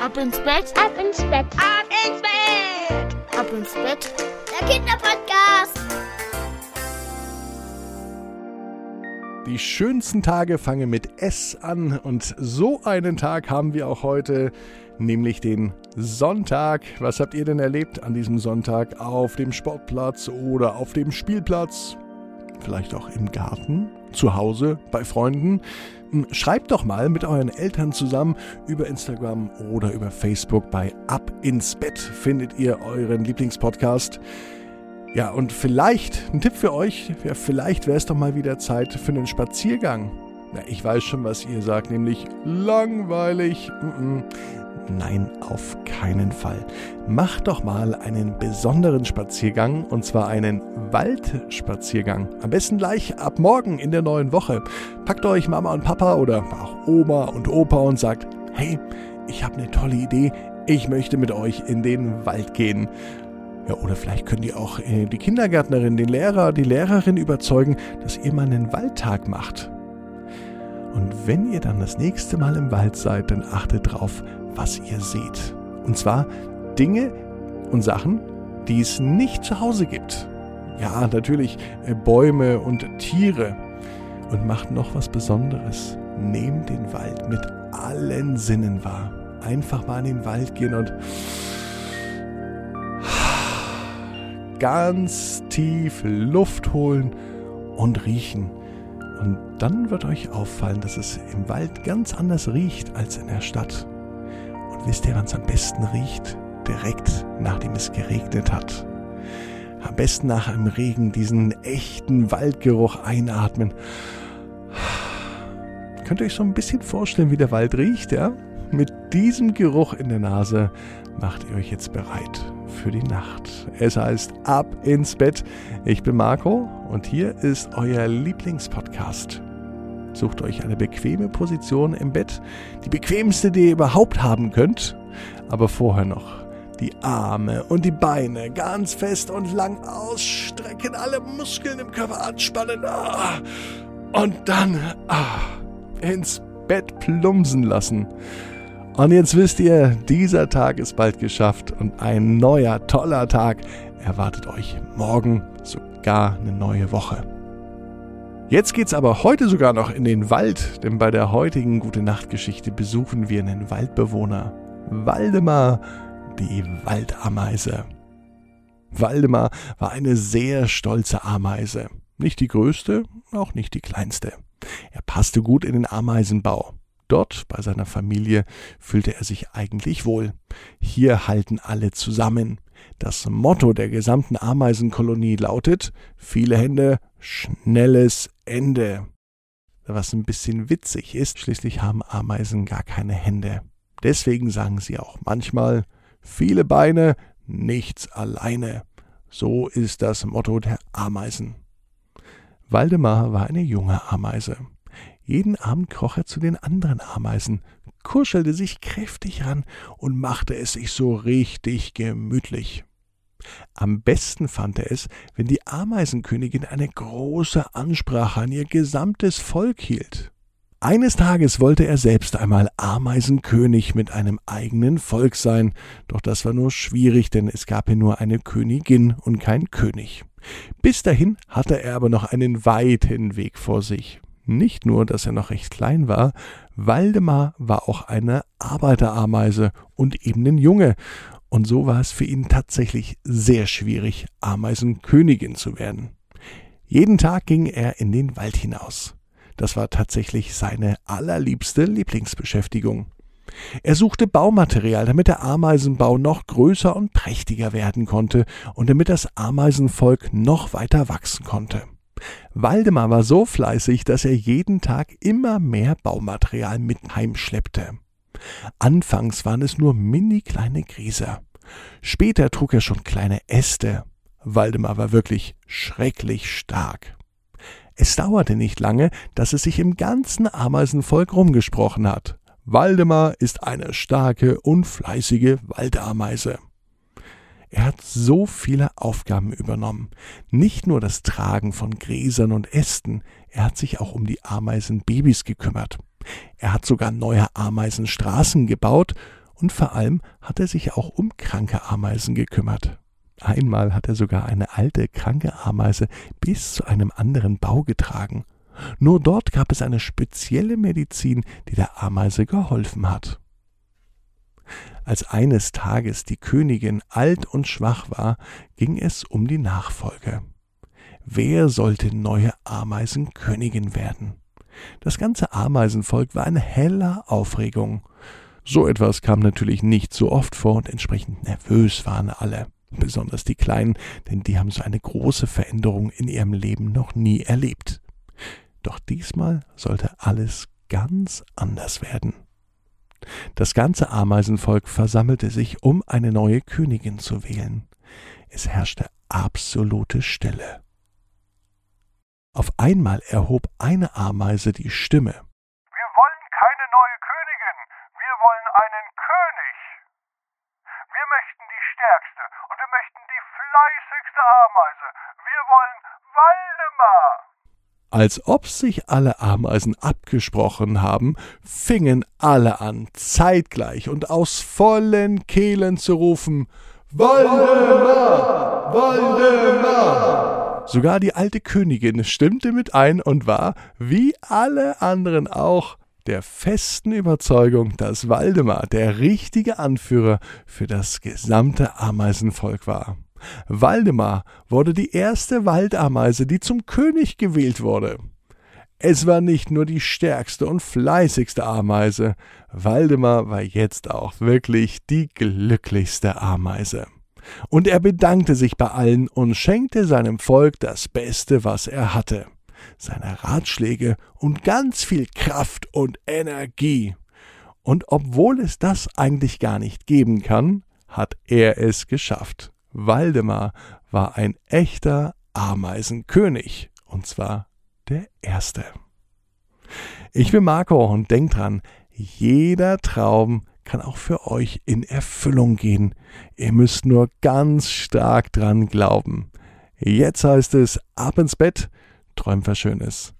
Ab ins Bett, Ab ins Bett. Ab ins Bett. ab ins Bett. Der Kinderpodcast. Die schönsten Tage fangen mit S an und so einen Tag haben wir auch heute, nämlich den Sonntag. Was habt ihr denn erlebt an diesem Sonntag auf dem Sportplatz oder auf dem Spielplatz? Vielleicht auch im Garten, zu Hause, bei Freunden? Hm, Schreibt doch mal mit euren Eltern zusammen über Instagram oder über Facebook bei Ab ins Bett findet ihr euren Lieblingspodcast. Ja, und vielleicht, ein Tipp für euch, ja, vielleicht wäre es doch mal wieder Zeit für einen Spaziergang. Na, ich weiß schon, was ihr sagt, nämlich langweilig. Nein, auf keinen Fall. Macht doch mal einen besonderen Spaziergang, und zwar einen Waldspaziergang. Am besten gleich ab morgen in der neuen Woche. Packt euch Mama und Papa oder auch Oma und Opa und sagt, hey, ich habe eine tolle Idee, ich möchte mit euch in den Wald gehen. Ja, oder vielleicht könnt ihr auch äh, die Kindergärtnerin, den Lehrer, die Lehrerin überzeugen, dass ihr mal einen Waldtag macht. Und wenn ihr dann das nächste Mal im Wald seid, dann achtet drauf, was ihr seht. Und zwar Dinge und Sachen, die es nicht zu Hause gibt. Ja, natürlich äh, Bäume und Tiere. Und macht noch was Besonderes. Nehmt den Wald mit allen Sinnen wahr. Einfach mal in den Wald gehen und ganz tief Luft holen und riechen. Und dann wird euch auffallen, dass es im Wald ganz anders riecht als in der Stadt. Und wisst ihr, wann es am besten riecht? Direkt nachdem es geregnet hat. Am besten nach einem Regen diesen echten Waldgeruch einatmen. Könnt ihr euch so ein bisschen vorstellen, wie der Wald riecht, ja? Mit diesem Geruch in der Nase macht ihr euch jetzt bereit für die Nacht. Es heißt Ab ins Bett. Ich bin Marco und hier ist euer Lieblingspodcast. Sucht euch eine bequeme Position im Bett, die bequemste, die ihr überhaupt haben könnt. Aber vorher noch die Arme und die Beine ganz fest und lang ausstrecken, alle Muskeln im Körper anspannen. Ah. Und dann ah, ins Bett plumpsen lassen. Und jetzt wisst ihr, dieser Tag ist bald geschafft und ein neuer, toller Tag erwartet euch morgen sogar eine neue Woche. Jetzt geht's aber heute sogar noch in den Wald, denn bei der heutigen Gute Nacht Geschichte besuchen wir einen Waldbewohner. Waldemar, die Waldameise. Waldemar war eine sehr stolze Ameise. Nicht die größte, auch nicht die kleinste. Er passte gut in den Ameisenbau. Dort, bei seiner Familie, fühlte er sich eigentlich wohl. Hier halten alle zusammen. Das Motto der gesamten Ameisenkolonie lautet viele Hände, schnelles Ende. Was ein bisschen witzig ist, schließlich haben Ameisen gar keine Hände. Deswegen sagen sie auch manchmal viele Beine, nichts alleine. So ist das Motto der Ameisen. Waldemar war eine junge Ameise. Jeden Abend kroch er zu den anderen Ameisen, kuschelte sich kräftig ran und machte es sich so richtig gemütlich. Am besten fand er es, wenn die Ameisenkönigin eine große Ansprache an ihr gesamtes Volk hielt. Eines Tages wollte er selbst einmal Ameisenkönig mit einem eigenen Volk sein, doch das war nur schwierig, denn es gab hier nur eine Königin und kein König. Bis dahin hatte er aber noch einen weiten Weg vor sich. Nicht nur, dass er noch recht klein war, Waldemar war auch eine Arbeiterameise und eben ein Junge, und so war es für ihn tatsächlich sehr schwierig, Ameisenkönigin zu werden. Jeden Tag ging er in den Wald hinaus. Das war tatsächlich seine allerliebste Lieblingsbeschäftigung. Er suchte Baumaterial, damit der Ameisenbau noch größer und prächtiger werden konnte und damit das Ameisenvolk noch weiter wachsen konnte. Waldemar war so fleißig, dass er jeden Tag immer mehr Baumaterial mit heimschleppte. Anfangs waren es nur mini kleine Gräser. Später trug er schon kleine Äste. Waldemar war wirklich schrecklich stark. Es dauerte nicht lange, dass es sich im ganzen Ameisenvolk rumgesprochen hat. Waldemar ist eine starke und fleißige Waldameise. Er hat so viele Aufgaben übernommen. Nicht nur das Tragen von Gräsern und Ästen, er hat sich auch um die Ameisenbabys gekümmert. Er hat sogar neue Ameisenstraßen gebaut Und vor allem hat er sich auch um kranke Ameisen gekümmert. Einmal hat er sogar eine alte, kranke Ameise bis zu einem anderen Bau getragen. Nur dort gab es eine spezielle Medizin, die der Ameise geholfen hat. Als eines Tages die Königin alt und schwach war, ging es um die Nachfolge. Wer sollte neue Ameisenkönigin werden? Das ganze Ameisenvolk war in heller Aufregung. So etwas kam natürlich nicht so oft vor und entsprechend nervös waren alle besonders die Kleinen, denn die haben so eine große Veränderung in ihrem Leben noch nie erlebt. Doch diesmal sollte alles ganz anders werden. Das ganze Ameisenvolk versammelte sich, um eine neue Königin zu wählen. Es herrschte absolute Stille. Auf einmal erhob eine Ameise die Stimme. Wir wollen keine neue Königin, wir wollen einen König. Wir möchten die stärkste und wir möchten die fleißigste Ameise. Als ob sich alle Ameisen abgesprochen haben, fingen alle an, zeitgleich und aus vollen Kehlen zu rufen Waldemar! Waldemar! Sogar die alte Königin stimmte mit ein und war, wie alle anderen auch, der festen Überzeugung, dass Waldemar der richtige Anführer für das gesamte Ameisenvolk war. Waldemar wurde die erste Waldameise, die zum König gewählt wurde. Es war nicht nur die stärkste und fleißigste Ameise, Waldemar war jetzt auch wirklich die glücklichste Ameise. Und er bedankte sich bei allen und schenkte seinem Volk das Beste, was er hatte, seine Ratschläge und ganz viel Kraft und Energie. Und obwohl es das eigentlich gar nicht geben kann, hat er es geschafft. Waldemar war ein echter Ameisenkönig, und zwar der erste. Ich bin Marco und denkt dran, jeder Traum kann auch für euch in Erfüllung gehen. Ihr müsst nur ganz stark dran glauben. Jetzt heißt es ab ins Bett, träumt was Schönes.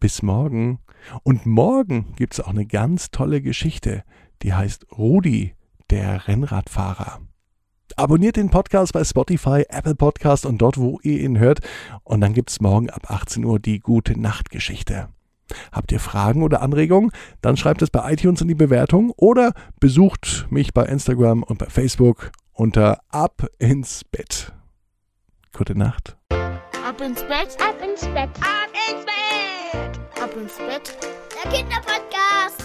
Bis morgen. Und morgen gibt es auch eine ganz tolle Geschichte, die heißt Rudi, der Rennradfahrer. Abonniert den Podcast bei Spotify, Apple Podcast und dort, wo ihr ihn hört. Und dann gibt es morgen ab 18 Uhr die gute Nachtgeschichte. Habt ihr Fragen oder Anregungen? Dann schreibt es bei iTunes in die Bewertung oder besucht mich bei Instagram und bei Facebook unter Ab ins Bett. Gute Nacht. Ab ins Bett, Ab ins Bett, ab ins Bett, ab ins Bett. Der Kinderpodcast.